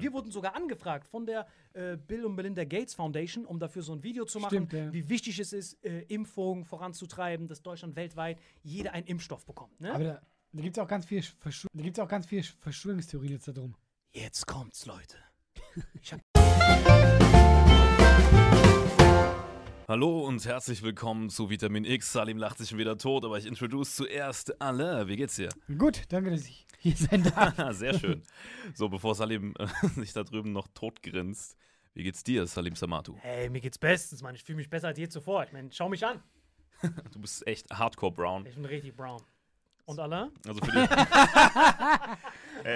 Wir wurden sogar angefragt von der äh, Bill und Melinda Gates Foundation, um dafür so ein Video zu machen, Stimmt, ja. wie wichtig es ist, äh, Impfungen voranzutreiben, dass Deutschland weltweit jeder einen Impfstoff bekommt. Ne? Aber da, da gibt es auch ganz viel Verschw da gibt's auch ganz viel Verschwörungstheorien jetzt darum. Jetzt kommt's, Leute. Hallo und herzlich willkommen zu Vitamin X. Salim lacht sich schon wieder tot, aber ich introduce zuerst alle. Wie geht's dir? Gut, danke, dass ich hier sein darf. Sehr schön. So, bevor Salim äh, sich da drüben noch tot grinst, wie geht's dir, Salim Samatu? Hey, mir geht's bestens, Mann. Ich fühle mich besser als je zuvor. Ich meine, schau mich an. Du bist echt Hardcore Brown. Ich bin richtig brown. Und alle? Also für dich.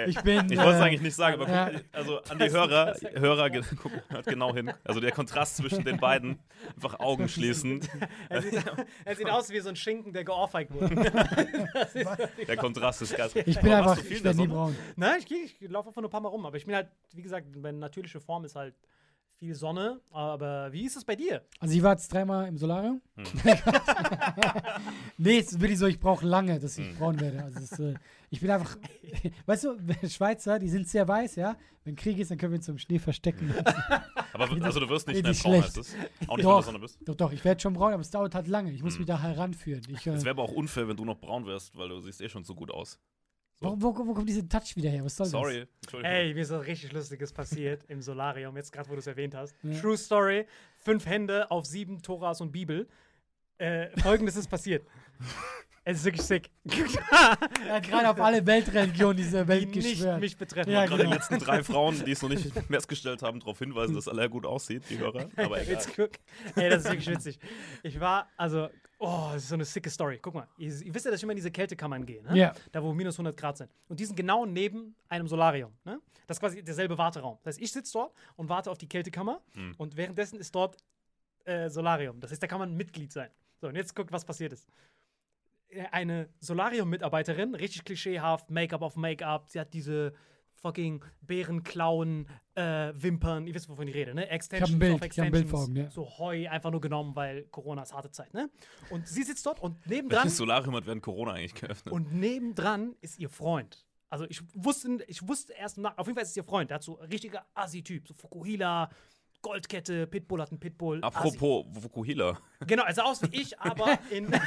Ich bin. Ich wollte es äh, eigentlich nicht sagen, aber guck, also an die Hörer, Hörer, guck, hört genau hin. Also der Kontrast zwischen den beiden, einfach Augen schließen. Er sieht, er sieht aus wie so ein Schinken, der geohrfeigt wurde. Der Kontrast ist geil. Ich bin Aber einfach. viel Ich werde nie braun. Nein, ich, ich laufe einfach nur ein paar Mal rum. Aber ich bin halt, wie gesagt, meine natürliche Form ist halt viel Sonne. Aber wie ist es bei dir? Also, ich war jetzt dreimal im Solarium. Hm. nee, es ist wirklich so, ich brauche lange, dass Hm. ich braun werde. Also, ist, äh, ich bin einfach. weißt du, Schweizer, die sind sehr weiß, ja? Wenn Krieg ist, dann können wir uns im Schnee verstecken. Aber also du wirst nicht schnell braun, schlecht. heißt es? Auch nicht, wenn du doch, Sonne bist? doch, doch, ich werde schon braun, aber es dauert halt lange. Ich Hm. muss mich da heranführen. Ich, äh, Es wäre aber auch unfair, wenn du noch braun wärst, weil du siehst eh schon so gut aus. Wo, wo, wo kommt diese Touch wieder her? Was soll Sorry. Entschuldigung. Ey, mir ist was richtig Lustiges passiert im Solarium, jetzt gerade, wo du es erwähnt hast. Ja. True Story: fünf Hände auf sieben Toras und Bibel. Äh, Folgendes ist passiert. Es ist wirklich sick. das? Er hat gerade auf alle Weltreligionen dieser die Welt nicht geschwört. mich betreffen. Ja, Gerade die genau. letzten drei Frauen, die es noch nicht festgestellt haben, darauf hinweisen, dass Alea gut aussieht, die Hörer. Aber egal. Ey, das ist wirklich witzig. Ich war, also, oh, das ist so eine sicke Story. Guck mal, ihr, ihr wisst ja, dass ich immer in diese Kältekammern gehe, ne? Ja. Da, wo minus 100 Grad sind. Und die sind genau neben einem Solarium, ne? Das ist quasi derselbe Warteraum. Das heißt, ich sitze dort und warte auf die Kältekammer und währenddessen ist dort äh, Solarium. Das heißt, da kann man Mitglied sein. So, und jetzt guckt, was passiert ist. Äh, Eine Solarium-Mitarbeiterin, richtig klischeehaft, Make-up auf Make-up, sie hat diese fucking Bärenklauen, äh, Wimpern, ihr wisst, wovon ich rede, ne? Extensions ein Bild, auf ich hab ein Bild Extensions, vor Augen, ja. so Heu einfach nur genommen, weil Corona ist harte Zeit, ne? Und sie sitzt dort und nebendran Welches Solarium hat während Corona eigentlich geöffnet? und nebendran ist ihr Freund. Also ich wusste, ich wusste erst nach, auf jeden Fall ist es ihr Freund, der hat so ein richtiger Assi-Typ, so Fukuhila, Goldkette, Pitbull hat einen Pitbull. Assi. Apropos Fukuhila. Genau, er sah aus wie ich, aber in.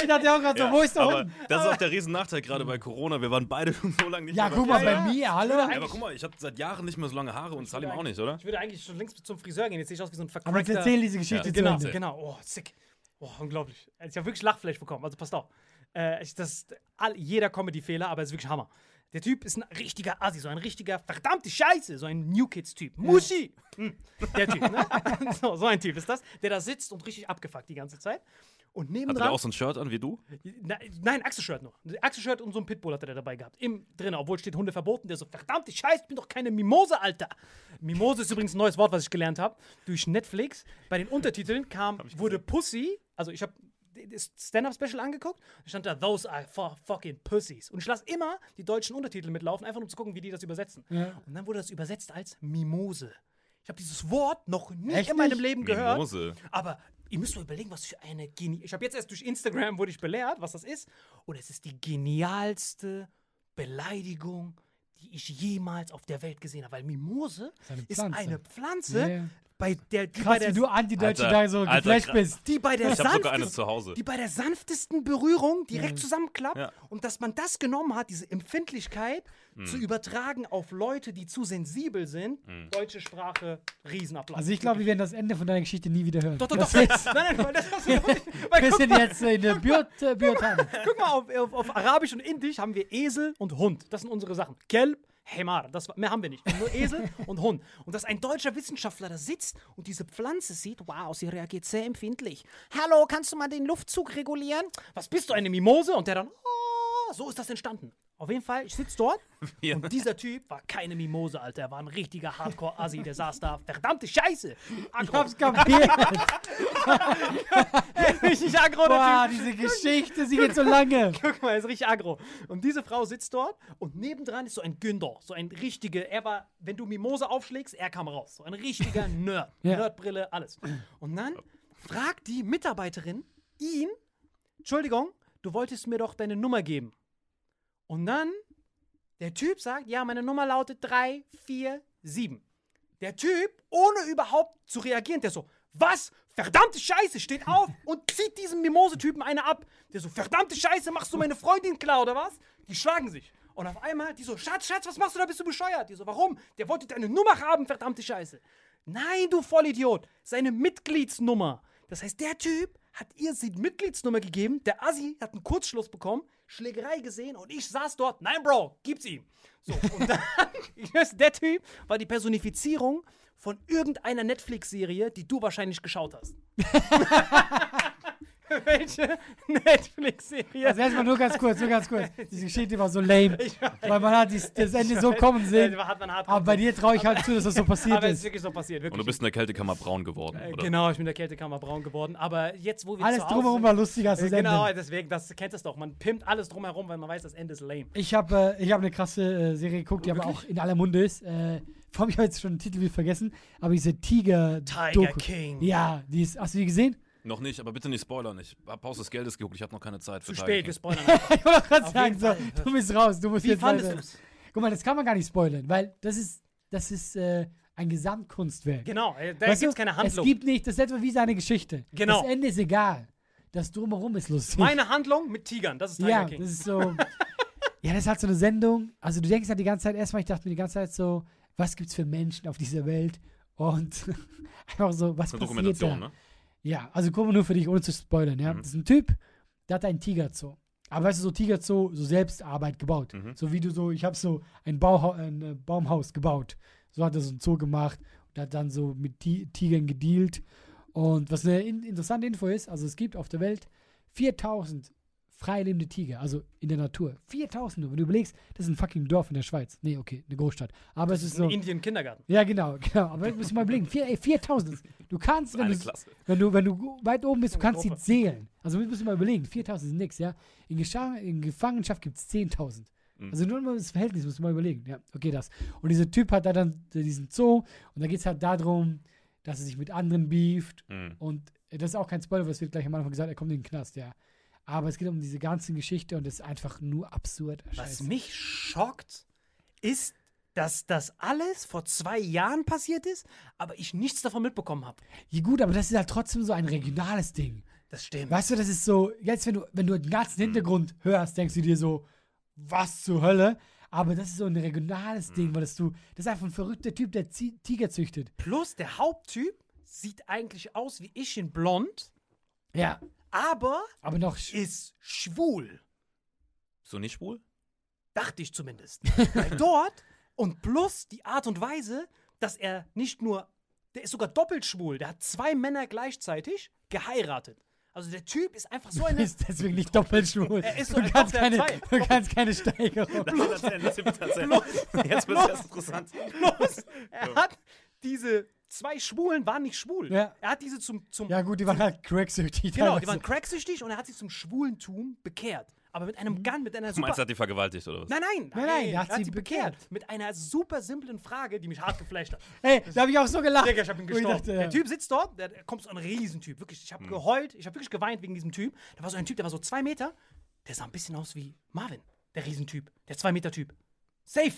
Ich dachte auch gerade so, wo ist der aber Hund? das ist auch der Riesennachteil gerade bei Corona. Wir waren beide schon so lange nicht Ja, mehr guck bei mal, bei mir, hallo? Ja, aber guck mal, ich habe seit Jahren nicht mehr so lange Haare und Salim auch nicht, oder? Ich würde eigentlich schon längst zum Friseur gehen. Jetzt sehe ich aus wie so ein Aber jetzt vercrackter... erzähl diese Geschichte Ja, zu Genau, Ende. genau. Oh, sick. Oh, unglaublich. Ich habe wirklich Lachfleisch bekommen. Also passt auf. Äh, ich, das ist all, jeder Comedy-Fehler, aber es ist wirklich Hammer. Der Typ ist ein richtiger Assi, so ein richtiger verdammte Scheiße, so ein New Kids-Typ. Muschi! Hm, Der Typ, ne? so, so ein Typ ist das, der da sitzt und richtig abgefuckt die ganze Zeit. Und Hatte der nebendran. auch so ein Shirt an wie du? Na, nein, Achselshirt noch. Achselshirt und so ein Pitbull hat er dabei gehabt. Im drin, obwohl steht Hunde verboten. Der so, verdammte Scheiße, ich bin doch keine Mimose, Alter. Mimose ist übrigens ein neues Wort, was ich gelernt habe. Durch Netflix. Bei den Untertiteln kam, wurde Pussy, also ich habe das Stand-Up-Special angeguckt, da stand da, those are fu- fucking pussies. Und ich lasse immer die deutschen Untertitel mitlaufen, einfach nur um zu gucken, wie die das übersetzen. Ja. Und dann wurde das übersetzt als Mimose. Ich habe dieses Wort noch nie Echt in meinem nicht? Leben gehört. Mimose. Aber ihr müsst mal überlegen, was für eine Genie. Ich habe jetzt erst durch Instagram wurde ich belehrt, was das ist. Und es ist die genialste Beleidigung, die ich jemals auf der Welt gesehen habe. Weil Mimose eine ist Pflanze. eine Pflanze, ja. Bei der, die, bei Krass, der, wie du Anti-Deutsche da so Alter, geflasht bist. die bei der Ich habe sogar eine sanftesten- zu Hause. die bei der sanftesten Berührung direkt zusammenklappt Ja. und dass man das genommen hat, diese Empfindlichkeit Hm. zu übertragen auf Leute, die zu sensibel sind. Deutsche Sprache, Riesenapplaus. Also ich glaube, wir werden das Ende von deiner Geschichte nie wieder hören. Doch, doch, das doch. Ist, Nein, nein, das weil, wir guck, sind jetzt in der Biot, Biotan. guck mal, auf, auf, auf Arabisch und Indisch haben wir Esel und Hund. Das sind unsere Sachen. Kelb, Hemar. Das, mehr haben wir nicht. Nur Esel und Hund. Und dass ein deutscher Wissenschaftler da sitzt und diese Pflanze sieht, wow, sie reagiert sehr empfindlich. Hallo, kannst du mal den Luftzug regulieren? Was bist du, eine Mimose? Und der dann, oh, so ist das entstanden. Auf jeden Fall, ich sitze dort Ja. und dieser Typ war keine Mimose, Alter. Er war ein richtiger Hardcore-Assi, der saß da. Verdammte Scheiße! Ich Agro. hab's kapiert. richtig aggro, Boah, Typ. diese Geschichte, sie geht so lange. Guck mal, er ist richtig aggro. Und diese Frau sitzt dort und nebendran ist so ein Günther. So ein richtiger, er war, wenn du Mimose aufschlägst, er kam raus. So ein richtiger Nerd. Ja. Nerdbrille, alles. Und dann fragt die Mitarbeiterin ihn, Entschuldigung, du wolltest mir doch deine Nummer geben. Und dann, der Typ sagt, ja, meine Nummer lautet 347. Der Typ, ohne überhaupt zu reagieren, der so, was? Verdammte Scheiße, steht auf und zieht diesem Mimose-Typen eine ab. Der so, verdammte Scheiße, machst du meine Freundin klar oder was? Die schlagen sich. Und auf einmal, die so, Schatz, Schatz, was machst du da? Bist du bescheuert? Die so, warum? Der wollte deine Nummer haben, verdammte Scheiße. Nein, du Vollidiot, seine Mitgliedsnummer. Das heißt, der Typ hat ihr die Mitgliedsnummer gegeben, der Assi hat einen Kurzschluss bekommen, Schlägerei gesehen und ich saß dort, nein, Bro, gib's ihm. So, und dann, der Typ war die Personifizierung von irgendeiner Netflix-Serie, die du wahrscheinlich geschaut hast. Welche Netflix-Serie? Also erstmal nur ganz kurz, nur ganz kurz. Diese Geschichte war so lame. Weil man hat dies, das Ende so kommen sehen. Aber bei dir traue ich halt zu, dass das so passiert Aber es ist ist. wirklich so passiert. Wirklich. Und du bist in der Kältekammer braun geworden, Äh, oder? Genau, ich bin in der Kältekammer braun geworden. Aber jetzt, wo wir Alles drumherum war lustiger als Äh, das Genau, Ende. deswegen, das kennt es doch. Man pimpt alles drumherum, weil man weiß, das Ende ist lame. Ich habe äh, ich hab eine krasse äh, Serie geguckt, die aber auch in aller Munde ist. Äh, vor allem, ich habe jetzt schon den Titel wieder vergessen, aber diese Tiger. Tiger Doku. King. Ja, die ist. Hast du die gesehen? Noch nicht, aber bitte nicht spoilern. Ich hab Haus des Geldes geguckt, ich hatte noch keine Zeit für Zu spät, wir spoilern. Ich wollte gerade sagen, so, du bist raus, du musst Wie jetzt fandest weiter. du es? Guck mal, das kann man gar nicht spoilern, weil das ist, das ist äh, ein Gesamtkunstwerk. Genau, äh, da gibt es keine Handlung. Es gibt nicht, das ist etwa wie seine Geschichte. Genau. Das Ende ist egal. Das Drumherum ist lustig. Meine Handlung mit Tigern, das ist Tiger ja, King. das ist so. ja, das ist halt so eine Sendung. Also, du denkst halt die ganze Zeit, erstmal, ich dachte mir die ganze Zeit so, was gibt's für Menschen auf dieser Welt? Und einfach so, was eine passiert Dokumentation, da? ne? Ja, also guck mal nur für dich, ohne zu spoilern, ja. Mhm. Das ist ein Typ, der hat einen Tigerzoo. Aber weißt du, so Tigerzoo, so Selbstarbeit gebaut. Mhm. So wie du so, ich habe so ein, Bauha ein äh, Baumhaus gebaut. So hat er so ein Zoo gemacht und hat dann so mit Ti Tigern gedealt. Und was eine in interessante Info ist, also es gibt auf der Welt 4000 freilebende Tiger, also in der Natur. 4000 nur. Wenn du überlegst, das ist ein fucking Dorf in der Schweiz. Nee, okay, eine Großstadt. Aber es ist so. In Indien Kindergarten. Ja, genau, genau. Aber du musst mal blicken. Vier, ey, 4000. Du kannst, wenn du, wenn du, wenn du weit oben bist, du kannst sie zählen. Also musst du mal überlegen. 4000 ist nix, ja. In, Gescha in Gefangenschaft gibt es 10.000. Also nur mal das Verhältnis, muss man mal überlegen. Ja, okay, das. Und dieser Typ hat da dann diesen Zoo und da geht es halt darum, dass er sich mit anderen beeft. Mhm. Und äh, das ist auch kein Spoiler, weil es wird gleich am Anfang gesagt, er kommt in den Knast, ja. Aber es geht um diese ganze Geschichte und es ist einfach nur absurd. Was Scheiße. mich schockt, ist, dass das alles vor zwei Jahren passiert ist, aber ich nichts davon mitbekommen habe. Ja, gut, aber das ist halt trotzdem so ein regionales Ding. Das stimmt. Weißt du, das ist so, jetzt, wenn du, wenn du den ganzen Hintergrund hörst, denkst du dir so, was zur Hölle? Aber das ist so ein regionales Ding, weil das du, das ist einfach ein verrückter Typ, der Tiger züchtet. Plus, der Haupttyp sieht eigentlich aus wie ich in blond, Ja. Aber Aber noch, sch- ist schwul. So nicht schwul? Dachte ich zumindest. Weil dort und plus die Art und Weise, dass er nicht nur, der ist sogar doppelt schwul, der hat zwei Männer gleichzeitig geheiratet. Also der Typ ist einfach so eine. ist deswegen nicht doppelt schwul. Er ist so du, ein kannst keine, du kannst keine Steigerung. Jetzt wird es interessant. Plus, er hat diese zwei Schwulen waren nicht schwul. Ja. Er hat diese zum, zum Ja, gut, die waren halt cracksüchtig. genau, die teilweise. waren cracksüchtig und er hat sie zum Schwulentum bekehrt. Aber mit einem Gun, mit einer Du super meinst, er hat die vergewaltigt oder was? Nein, nein, Nein, nein, der hat sie bekehrt. Mit einer super simplen Frage, die mich hart geflasht hat. Ey, da habe ich auch so gelacht. Digga, ich hab ihn Wo gestorben. dachte, ja. Der Typ sitzt dort, der, der kommt so ein Riesentyp. Wirklich, ich habe geheult, ich habe wirklich geweint wegen diesem Typ. Da war so ein Typ, der war so zwei Meter. Der sah ein bisschen aus wie Marvin, der Riesentyp, der zwei Meter Typ. Safe.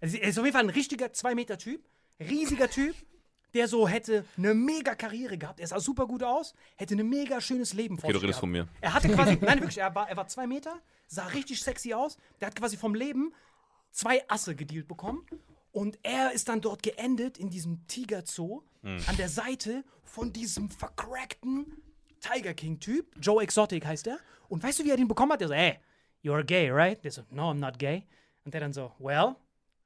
Also, er ist auf jeden Fall ein richtiger zwei Meter Typ, riesiger Typ, der so hätte eine mega Karriere gehabt. Er sah super gut aus, hätte ein mega schönes Leben vor Okay, du sich redest gehabt. von mir. Er hatte quasi, nein, wirklich, er war, er war zwei Meter, sah richtig sexy aus. Der hat quasi vom Leben zwei Asse gedealt bekommen. Und er ist dann dort geendet in diesem Tiger-Zoo an der Seite von diesem vercrackten Tiger King-Typ. Joe Exotic heißt er. Und weißt du, wie er den bekommen hat? Der so, hey, you're gay, right? Der so, no, I'm not gay. Und der dann so, well,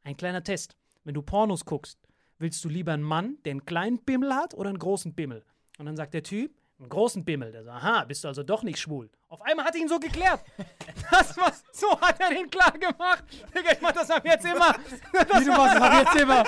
ein kleiner Test. Wenn du Pornos guckst, willst du lieber einen Mann, der einen kleinen Bimmel hat oder einen großen Bimmel? Und dann sagt der Typ, einen großen Bimmel. Der so, aha, bist du also doch nicht schwul. Auf einmal hat er ihn so geklärt. Das war, so hat er den klar gemacht. Digga, ich mach das ab jetzt immer. Wie du machst es ab jetzt immer.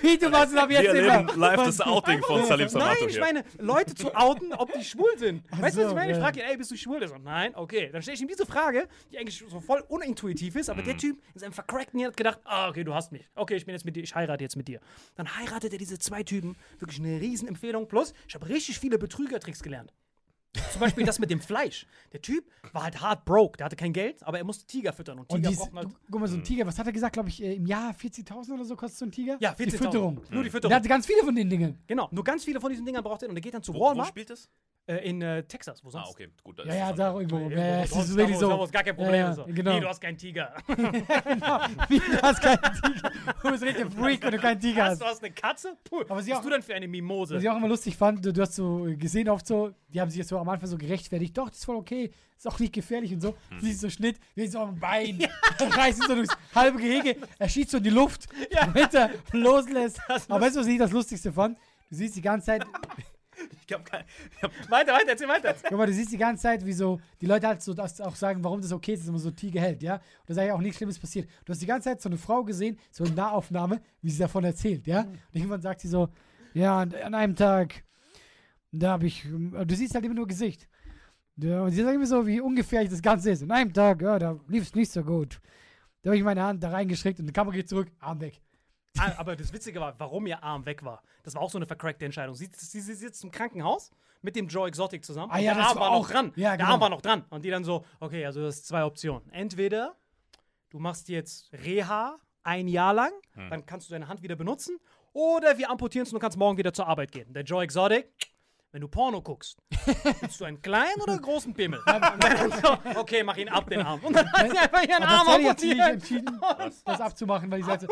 Wie du machst es ab jetzt Wir immer. erleben live das Outing von Salim Samato Nein, ich hier. meine, Leute zu outen, ob die schwul sind. weißt du, was ich meine? Ich frage ihn, ey, bist du schwul? Der so, nein, okay. Dann stelle ich ihm diese Frage, die eigentlich so voll unintuitiv ist, aber der Mhm. Typ in seinem vercrackten Hirn hat gedacht, ah, okay, du hast mich. Okay, ich bin jetzt mit dir, ich heirate jetzt mit dir. Dann heiratet er diese zwei Typen. Wirklich eine Riesenempfehlung. Plus, ich habe richtig viele Betrügertricks gelernt. Zum Beispiel das mit dem Fleisch. Der Typ war halt hard broke, der hatte kein Geld, aber er musste Tiger füttern. Und Und Tiger dies, brauchten halt. du, guck mal, so ein Tiger, was hat er gesagt, glaube ich, äh, im Jahr 40.000 oder so kostet so ein Tiger? Ja, Die 40.000. Fütterung. Nur die Der Fütterung. hatte ganz viele von den Dingen. Genau, nur ganz viele von diesen Dingern braucht er und er geht dann zu Wo, wo Walmart spielt es? äh, in äh, Texas. Wo sonst? Ah, okay, gut. Ja, ja, da irgendwo. Ja, ja, es ist wirklich wo- so. da, wo gar kein Problem ja. So. Genau. Nee, du hast keinen Tiger. Wie, du hast keinen Tiger. Du bist richtig ein Freak, wenn du keinen Tiger Was, hast. du hast eine Katze? Puh, Aber was sie bist auch- du denn für eine Mimose? Was ich auch immer lustig fand, du, du hast so gesehen oft so, die haben sich jetzt so am Anfang so gerechtfertigt, doch, das ist voll okay, ist auch nicht gefährlich und so. Hm. Du siehst so Schnitt, wie so am Bein, reißt ihn so durchs halbe Gehege, er schießt so in die Luft, damit er loslässt. Aber weißt du, was ich das Lustigste fand? Du siehst die ganze Zeit, Ich hab, weiter, weiter, erzähl weiter. guck mal, du siehst die ganze Zeit, wie so, die Leute halt so das auch sagen, warum das okay ist, dass man so Tiger hält, ja? Und da ist ja auch nichts Schlimmes passiert. Du hast die ganze Zeit so eine Frau gesehen, so eine Nahaufnahme, wie sie davon erzählt, ja? Und irgendwann sagt sie so, ja, an einem Tag, da habe ich, du siehst halt immer nur Gesicht. Ja, und sie sagt immer so, wie ungefährlich das Ganze ist. An einem Tag, ja, da lief es nicht so gut. Da habe ich meine Hand da reingeschickt und die Kamera geht zurück, Arm weg. Ah, Aber das Witzige war, warum ihr Arm weg war. Das war auch so eine vercrackte Entscheidung. Sie, sie, sie sitzt im Krankenhaus mit dem Joe Exotic zusammen. Ah und ja, der das Arm war war auch- noch dran. ja, der genau. Arm war noch dran. Und die dann so, okay, also das ist zwei Optionen. Entweder du machst jetzt Reha ein Jahr lang, dann kannst du deine Hand wieder benutzen. Oder wir amputieren es und du kannst morgen wieder zur Arbeit gehen. Der Joe Exotic, wenn du Porno guckst, willst du einen kleinen oder großen dann so, okay, mach ihn ab, den Arm. Und dann hat sie einfach ihren Arm amputiert. entschieden, das abzumachen, weil sie sagte,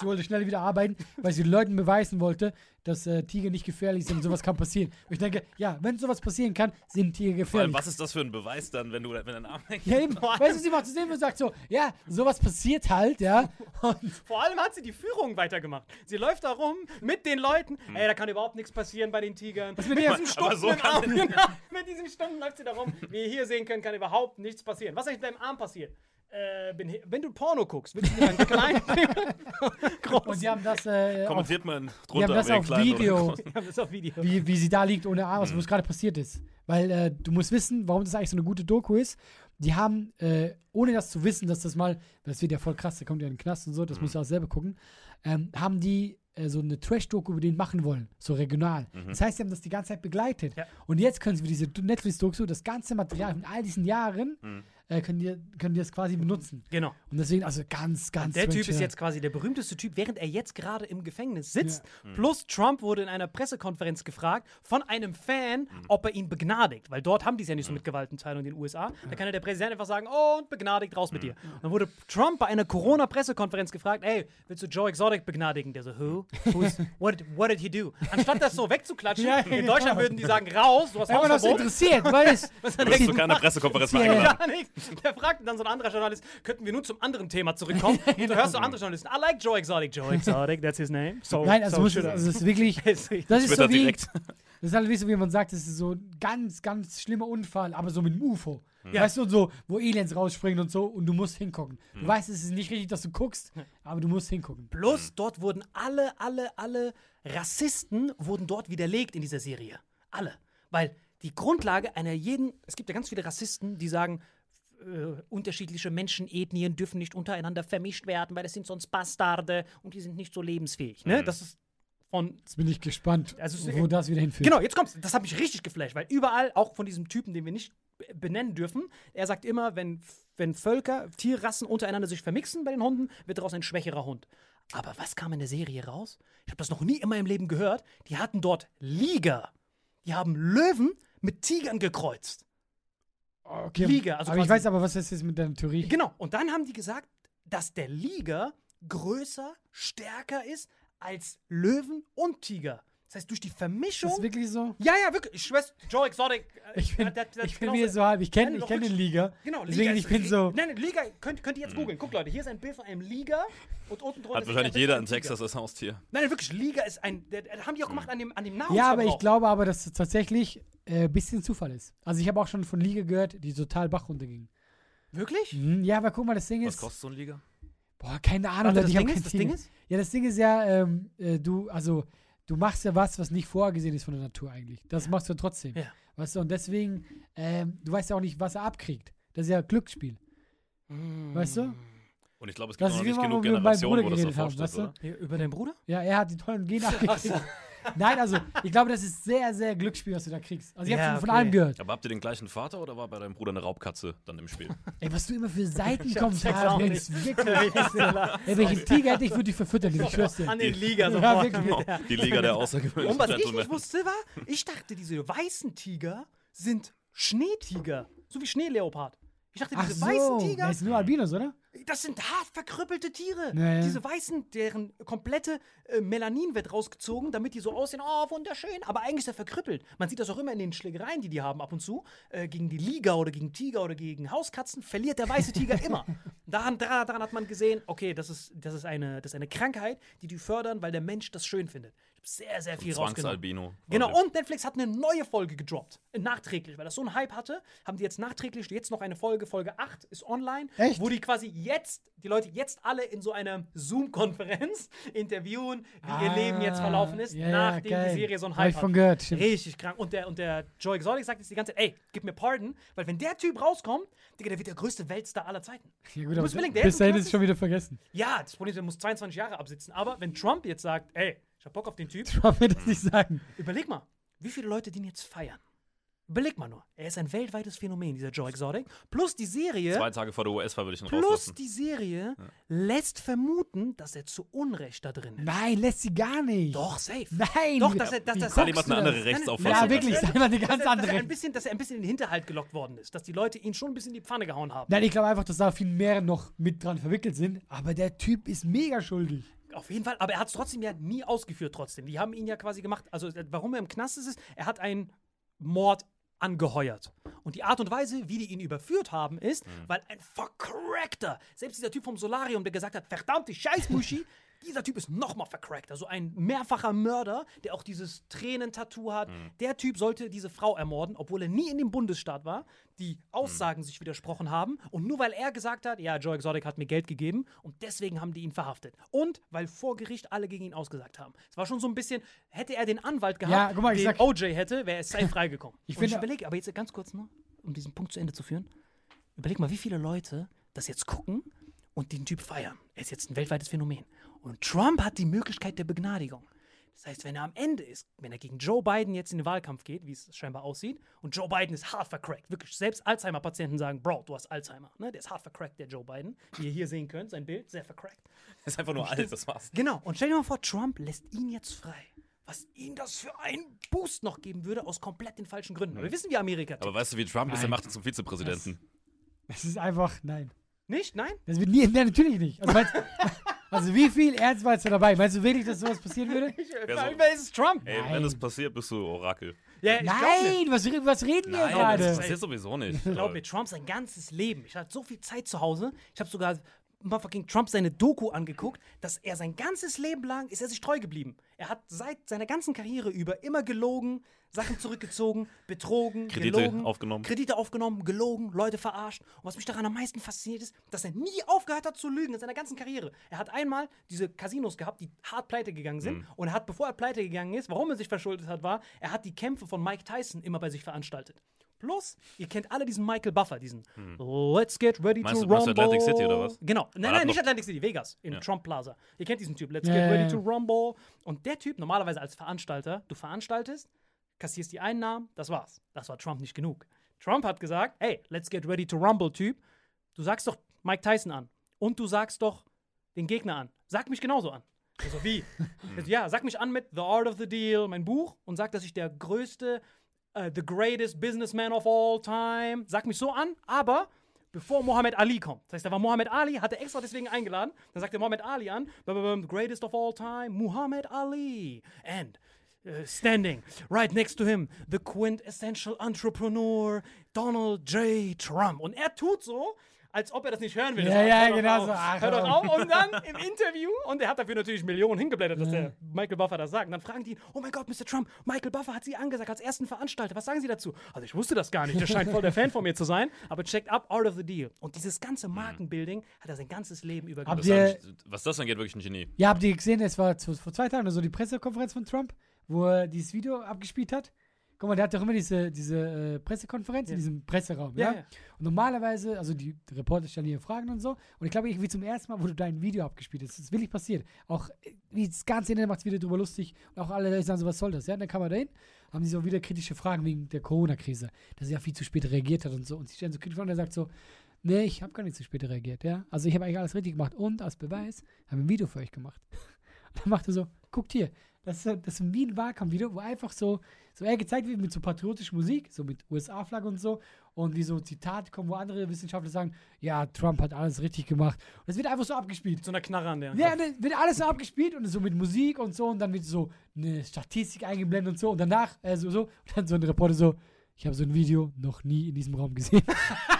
sie wollte schnell wieder arbeiten, weil sie den Leuten beweisen wollte, dass äh, Tiger nicht gefährlich sind und sowas kann passieren. Und ich denke, ja, wenn sowas passieren kann, sind Tiger vor allem, gefährlich. was ist das für ein Beweis dann, wenn du wenn dein Arm hängt? Ja, eben. Weißt du, sie macht zu sehen und sagt so, ja, sowas passiert halt, ja. Und Vor allem hat sie die Führung weitergemacht. Sie läuft da rum mit den Leuten. Ey, da kann überhaupt nichts passieren bei den Tigern. Was mit so Stunden im kann- Arm. Genau, mit diesen Stunden läuft sie da rum. Wie ihr hier sehen könnt, kann überhaupt nichts passieren. Was ist eigentlich mit deinem Arm passiert? Äh, bin, wenn du Porno guckst, willst du dir einen kleinen groß. Und die haben das, äh, auf, Kommentiert man die haben drunter, das auf klein Video, haben das auf Video. wie, wie sie da liegt ohne Arm, was was gerade passiert ist. Weil äh, du musst wissen, warum das eigentlich so eine gute Doku ist. die haben, äh, ohne das zu wissen, dass das mal, das wird ja voll krass, der kommt ja in den Knast und so, das muss ja auch selber gucken, ähm, haben die äh, so eine Trash-Doku über den machen wollen, so regional. Das heißt, sie haben das die ganze Zeit begleitet. Ja. Und jetzt können sie für diese Netflix-Doku das ganze Material von all diesen Jahren, äh, können, die, können die das quasi benutzen. Genau. Und deswegen, also ganz, ganz Der Typ ist ja. jetzt quasi der berühmteste Typ, während er jetzt gerade im Gefängnis sitzt. Mhm. Plus Trump wurde in einer Pressekonferenz gefragt von einem Fan, Mhm. ob er ihn begnadigt. Weil dort haben die es ja nicht so mit Gewaltenteilung in den USA. Da kann ja der Präsident einfach sagen, oh, und begnadigt, raus Mhm. mit dir. Und dann wurde Trump bei einer Corona-Pressekonferenz gefragt, ey, willst du Joe Exotic begnadigen? Der so, who? Who's, what, did, what did he do? Anstatt das so wegzuklatschen, Ja, in genau. Deutschland würden die sagen, raus, du hast das Hausverbot. interessiert, weil es. Was hat Du er hast sogar eine Pressekonferenz mal Ja, eingeladen. Gar nichts. Der fragt dann so ein anderer Journalist, könnten wir nun zum anderen Thema zurückkommen? Und du hörst so andere Journalisten, I like Joe Exotic. Joe Exotic, that's his name. So, Nein, also, so muss, also es ist wirklich. Das ist so wie. direkt. Das ist halt wie so, wie man sagt, das ist so ein ganz, ganz schlimmer Unfall, aber so mit einem UFO. Ja. Weißt du, und so, wo Aliens rausspringen und so, und du musst hingucken. Hm. Du weißt, es ist nicht richtig, dass du guckst, aber du musst hingucken. Plus, dort wurden alle, alle, alle Rassisten wurden dort widerlegt in dieser Serie. Alle. Weil die Grundlage einer jeden, es gibt ja ganz viele Rassisten, die sagen, äh, unterschiedliche Menschenethnien dürfen nicht untereinander vermischt werden, weil das sind sonst Bastarde und die sind nicht so lebensfähig. Ne? Das ist von Jetzt bin ich gespannt, Also, wo das wieder hinführt. Genau, jetzt kommt's. Das hat mich richtig geflasht, weil überall, auch von diesem Typen, den wir nicht benennen dürfen, er sagt immer, wenn, wenn Völker, Tierrassen untereinander sich vermixen bei den Hunden, wird daraus ein schwächerer Hund. Aber was kam in der Serie raus? Ich habe das noch nie in meinem Leben gehört. Die hatten dort Liger. Die haben Löwen mit Tigern gekreuzt. Okay. Liga, also aber ich weiß aber, was das ist mit deiner Theorie. Genau. Und dann haben die gesagt, dass der Liger größer, stärker ist als Löwen und Tiger. Das heißt, durch die Ist Vermischung. das wirklich so? Ja, ja, wirklich. Ich schwör's, Joe Exotic. äh, Ich bin, das- das- ich bin wieder so halb. Ich kenne kenn den. Liga. Genau, Deswegen, Liga ich ist- bin so. Nein, nein, Liga, könnt, könnt ihr jetzt googeln. Guckt, Leute, hier ist ein Bild von einem Liga und unten drunter Hat ist wahrscheinlich jeder in. Texas als Haustier. Nein, nein, wirklich, Liga ist ein. Der, der haben die auch gemacht an dem, an dem Ja, Nahrungsverbrauch. aber ich glaube aber, dass es tatsächlich ein äh, bisschen Zufall ist. Also ich habe auch schon von Liga gehört, die total Bach runterging. Wirklich? Mhm, ja, aber guck mal, das Ding Was ist. kostet so ein Liga? Boah, keine Ahnung, Leute, das Ding ist- das Ding ist? Ja, das Ding ist ja, ähm, äh, du, also, du machst ja was, was nicht vorgesehen ist von der Natur eigentlich. Das machst du trotzdem. Ja. Weißt du, und deswegen, ähm, du weißt ja auch nicht, was er abkriegt. Das ist ja Glücksspiel. Weißt du? Und ich glaube, es gibt Das noch nicht genug Generationen, Bruder wo das haben, steht, weißt du? über deinen Bruder? Ja, er hat die tollen Gene abgekriegt. Nein, also, ich glaube, das ist sehr, sehr Glücksspiel, was du da kriegst. Also, ich Ja, habe schon von okay. allem gehört. Aber habt ihr den gleichen Vater oder war bei deinem Bruder eine Raubkatze dann im Spiel? Ey, was du immer für Seitenkommentare bringst. Wirklich. Ey, welchen Tiger hätte ich, würde ich verfüttern, ich schwör's dir. An den Liga Ja, sofort. wirklich. Die Liga der außergewöhnlichen Und was ich nicht wusste war, ich dachte, diese weißen Tiger sind Schneetiger. So wie Schneeleopard. Ich dachte, Ach diese so, weißen Tiger, das sind nur Albinos, oder? das sind hart verkrüppelte Tiere. Ja, ja. Diese weißen, deren komplette äh, Melanin wird rausgezogen, damit die so aussehen, oh, wunderschön. Aber eigentlich ist er verkrüppelt. Man sieht das auch immer in den Schlägereien, die die haben ab und zu. Äh, gegen die Liga oder gegen Tiger oder gegen Hauskatzen verliert der weiße Tiger immer. Daran, daran, daran hat man gesehen, okay, das ist, das, ist eine, das ist eine Krankheit, die die fördern, weil der Mensch das schön findet. Sehr, sehr viel rausgenommen. Zwangsalbino. Genau, und Netflix hat eine neue Folge gedroppt. Nachträglich, weil das so einen Hype hatte, haben die jetzt nachträglich, jetzt noch eine Folge, Folge 8 ist online, Echt? wo die quasi jetzt, die Leute jetzt alle in so einer Zoom-Konferenz interviewen, wie ihr Leben jetzt verlaufen ist, Ah, ja, nachdem geil. die Serie so einen Hype ich hat. von gehört, stimmt. Richtig krank. Und der, und der Joe Exotic sagt jetzt die ganze Zeit, ey, gib mir Pardon, weil wenn der Typ rauskommt, Digga, der wird der größte Weltstar aller Zeiten. Ja, gut, Du aber bis ist dahin ist es schon wieder vergessen. Ja, das Problem ist, der muss 22 Jahre absitzen. Aber wenn Trump jetzt sagt, ey, ich hab Bock auf den Typ, Trump wird das nicht sagen. Überleg mal, wie viele Leute den jetzt feiern. Überleg mal nur. Er ist ein weltweites Phänomen, dieser Joe Exotic. Plus die Serie, Zwei Tage vor der US-Wahl würde ich ihn plus rauslassen. die Serie lässt vermuten, dass er zu Unrecht da drin ist. Nein, lässt sie gar nicht. Doch, safe. Nein. Doch, dass er, dass Wie das Salim hat eine andere? Rechtsauffassung. Ja, wirklich, ich. sag mal eine dass, ganz er, dass, er andere. ein bisschen, dass er ein bisschen in den Hinterhalt gelockt worden ist. Dass die Leute ihn schon ein bisschen in die Pfanne gehauen haben. Nein, ich glaube einfach, dass da viel mehr noch mit dran verwickelt sind. Aber der Typ ist mega schuldig. Auf jeden Fall, aber er hat es trotzdem ja nie ausgeführt trotzdem. Die haben ihn ja quasi gemacht, also äh, warum er im Knast ist, ist, er hat einen Mord angeheuert. Und die Art und Weise, wie die ihn überführt haben, ist, weil ein vercrackter, selbst dieser Typ vom Solarium, der gesagt hat, verdammte Scheißmuschi, dieser Typ ist nochmal vercrackt. Also ein mehrfacher Mörder, der auch dieses Tränentattoo hat. Der Typ sollte diese Frau ermorden, obwohl er nie in dem Bundesstaat war. Die Aussagen sich widersprochen haben. Und nur weil er gesagt hat, ja, Joe Exotic hat mir Geld gegeben und deswegen haben die ihn verhaftet. Und weil vor Gericht alle gegen ihn ausgesagt haben. Es war schon so ein bisschen, hätte er den Anwalt gehabt, Ja, guck mal, ich den sag- OJ hätte, wäre er safe freigekommen. Ich und ich finde- überlege, aber jetzt ganz kurz noch, um diesen Punkt zu Ende zu führen. überleg mal, wie viele Leute das jetzt gucken und den Typ feiern. Er ist jetzt ein weltweites Phänomen. Und Trump hat die Möglichkeit der Begnadigung. Das heißt, wenn er am Ende ist, wenn er gegen Joe Biden jetzt in den Wahlkampf geht, wie es scheinbar aussieht, und Joe Biden ist hart vercrackt, wirklich, selbst Alzheimer-Patienten sagen, Bro, du hast Alzheimer. Ne? Der ist hart vercrackt, der Joe Biden. Wie ihr hier sehen könnt, sein Bild, sehr vercrackt. ist einfach nur alt, das war's. Genau, und stell dir mal vor, Trump lässt ihn jetzt frei. Was ihm das für einen Boost noch geben würde, aus komplett den falschen Gründen. Aber wir wissen, wie Amerika tickt. Aber weißt du, wie Trump ist? Er Nein. macht ihn zum Vizepräsidenten. Das ist einfach, nein. Nicht? Nein? Das wird nie, nein, natürlich nicht. Also, also wie viel Ernst jetzt da dabei? Meinst du wirklich, dass sowas passieren würde? Wer so- Wer ist es Trump? Ey, wenn das passiert, bist du Orakel. Ja, ich glaub Nein, was, was reden wir Nein, das gerade? passiert sowieso nicht. Glaub mir, Trump sein ganzes Leben. Ich hatte so viel Zeit zu Hause. Ich habe sogar mal fucking Trump seine Doku angeguckt, dass er sein ganzes Leben lang ist er sich treu geblieben. Er hat seit seiner ganzen Karriere über immer gelogen, Sachen zurückgezogen, betrogen, Kredite gelogen, aufgenommen. Kredite aufgenommen, gelogen, Leute verarscht. Und was mich daran am meisten fasziniert ist, dass er nie aufgehört hat zu lügen in seiner ganzen Karriere. Er hat einmal diese Casinos gehabt, die hart pleite gegangen sind. Und er hat, bevor er pleite gegangen ist, warum er sich verschuldet hat, war, er hat die Kämpfe von Mike Tyson immer bei sich veranstaltet. Plus, ihr kennt alle diesen Michael Buffer, diesen Let's get ready Meinst to du- meinst rumble. du Atlantic City oder was? Genau. Nein, nein, nicht Atlantic City, Vegas, im Ja. Trump Plaza. Ihr kennt diesen Typ, Let's Ja, get ready to rumble. Und der Typ, normalerweise als Veranstalter, du veranstaltest, kassierst die Einnahmen, das war's. Das war Trump nicht genug. Trump hat gesagt, hey, let's get ready to rumble, Typ. Du sagst doch Mike Tyson an. Und du sagst doch den Gegner an. Sag mich genauso an. Also wie? Also, ja, sag mich an mit The Art of the Deal, mein Buch, und sag, dass ich der größte, äh, the greatest businessman of all time. Sag mich so an, aber bevor Muhammad Ali kommt. Das heißt, da war Muhammad Ali, hat er extra deswegen eingeladen. Dann sagt er Muhammad Ali an, the greatest of all time, Muhammad Ali. And uh, standing right next to him, the quintessential entrepreneur, Donald J. Trump. Und er tut so, als ob er das nicht hören will. Ja, Das ja, hör doch genau auf, so. Ach, Hör doch auf. Und dann im Interview, und er hat dafür natürlich Millionen hingeblättert, dass der Michael Buffer das sagt. Und dann fragen die ihn, oh mein Gott, Mr. Trump, Michael Buffer hat Sie angesagt als ersten Veranstalter. Was sagen Sie dazu? Also ich wusste das gar nicht. Der scheint voll der Fan von mir zu sein. Aber checkt up, Art of the Deal. Und dieses ganze Markenbuilding hat er sein ganzes Leben über ich, was das angeht, wirklich ein Genie. Ja, habt ihr gesehen, es war vor zwei Tagen oder so die Pressekonferenz von Trump, wo er dieses Video abgespielt hat? Guck mal, der hat doch immer diese, diese äh, Pressekonferenz in diesem Presseraum, ja? Ja, ja. Und normalerweise, also die Reporter stellen hier Fragen und so. Und ich glaube, irgendwie zum ersten Mal wurde dein Video abgespielt. Das ist wirklich passiert. Auch äh, wie das ganze Internet macht es wieder drüber lustig. Und auch alle sagen so, was soll das? Ja, und dann kam er dahin, haben sie so wieder kritische Fragen wegen der Corona-Krise, dass er ja viel zu spät reagiert hat und so. Und sie stellen so kritisch Fragen und er sagt so, nee, ich habe gar nicht zu spät reagiert, ja. Also ich habe eigentlich alles richtig gemacht. Und als Beweis habe ich ein Video für euch gemacht. Und dann macht er so, guckt hier, das ist, das ist wie ein Wahlkampfvideo, wo einfach so, so er gezeigt wird mit so patriotischer Musik, so mit USA-Flagge und so, und wie so Zitate kommen, wo andere Wissenschaftler sagen, ja, Trump hat alles richtig gemacht. Und das wird einfach so abgespielt. so einer Knarre an der. Ja, dann wird alles so abgespielt und so mit Musik und so und dann wird so eine Statistik eingeblendet und so und danach äh, so, so und dann so ein Reporter so, ich habe so ein Video noch nie in diesem Raum gesehen.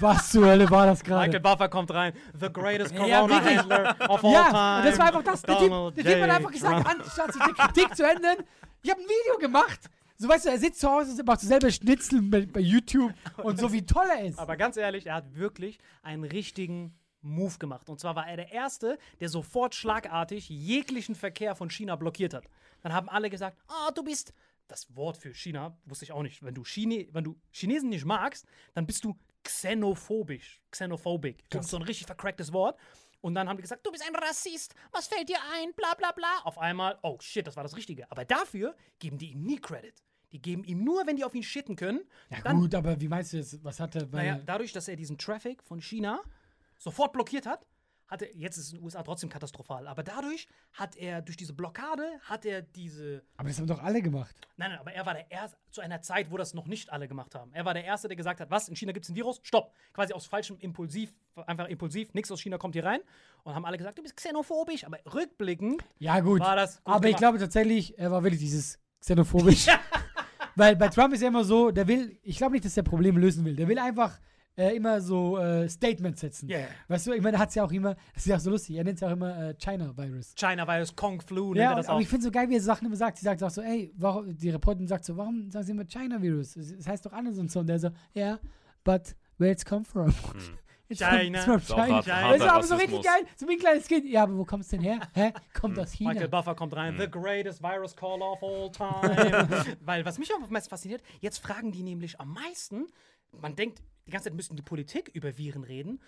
Was zur Hölle war das Michael gerade? Buffer kommt rein. The greatest Ja, Corona-Handler of all Ja, time. und das war einfach das. Der Typ, der typ hat einfach gesagt, anstatt sich die Kritik zu ändern, ich habe ein Video gemacht. So, weißt du, er sitzt zu Hause und macht selber Schnitzel bei, bei YouTube und so, wie toll er ist. Aber ganz ehrlich, er hat wirklich einen richtigen Move gemacht. Und zwar war er der Erste, der sofort schlagartig jeglichen Verkehr von China blockiert hat. Dann haben alle gesagt, ah, du bist. Das Wort für China wusste ich auch nicht. Wenn du, Chine, wenn du Chinesen nicht magst, dann bist du xenophobisch. Xenophobic. Das ist so ein richtig vercracktes Wort. Und dann haben die gesagt, du bist ein Rassist, was fällt dir ein, bla bla bla. Auf einmal, oh shit, das war das Richtige. Aber dafür geben die ihm nie Credit. Die geben ihm nur, wenn die auf ihn shitten können. ja, dann gut, aber wie meinst du das? Was hat er bei. naja, dadurch, dass er diesen Traffic von China sofort blockiert hat, hat er, jetzt ist es in den USA trotzdem katastrophal, aber dadurch hat er, durch diese Blockade, hat er diese, aber das haben doch alle gemacht. nein, nein, aber er war der Erste, zu einer Zeit, wo das noch nicht alle gemacht haben. Er war der Erste, der gesagt hat, was, in China gibt es ein Virus? Stopp. Quasi aus falschem Impulsiv, einfach impulsiv, nichts aus China kommt hier rein. Und haben alle gesagt, du bist xenophobisch, aber rückblickend Ja, gut. war das gut aber ich gemacht. glaube tatsächlich, er war wirklich dieses xenophobisch. Weil bei Trump ist er immer so, der will, ich glaube nicht, dass er Probleme lösen will. Der will einfach äh, immer so äh, Statements setzen. Ja. Weißt du, ich meine, er hat es ja auch immer, das ist ja auch so lustig, er nennt es ja auch immer äh, China-Virus. China Virus, Kong Flu, nennt Ja, er und, das aber auch. ich finde so geil, wie er Sachen immer sagt. Sie sagt auch so, ey, warum, die Reporterin sagt so, warum sagen sie immer China-Virus? Es es heißt doch anders und so. Und der so, ja, yeah, but where it's come from? It's from- China. it's from China. hart- China. Das ist aber so richtig geil, so wie ein kleines Kind. Ja, aber wo kommt es denn her? Hä? Kommt aus China? Michael Buffer kommt rein. The greatest virus caller of all time. Weil was mich am meisten fasziniert, jetzt fragen die nämlich am meisten, man denkt, die ganze Zeit müssten die Politik über Viren reden.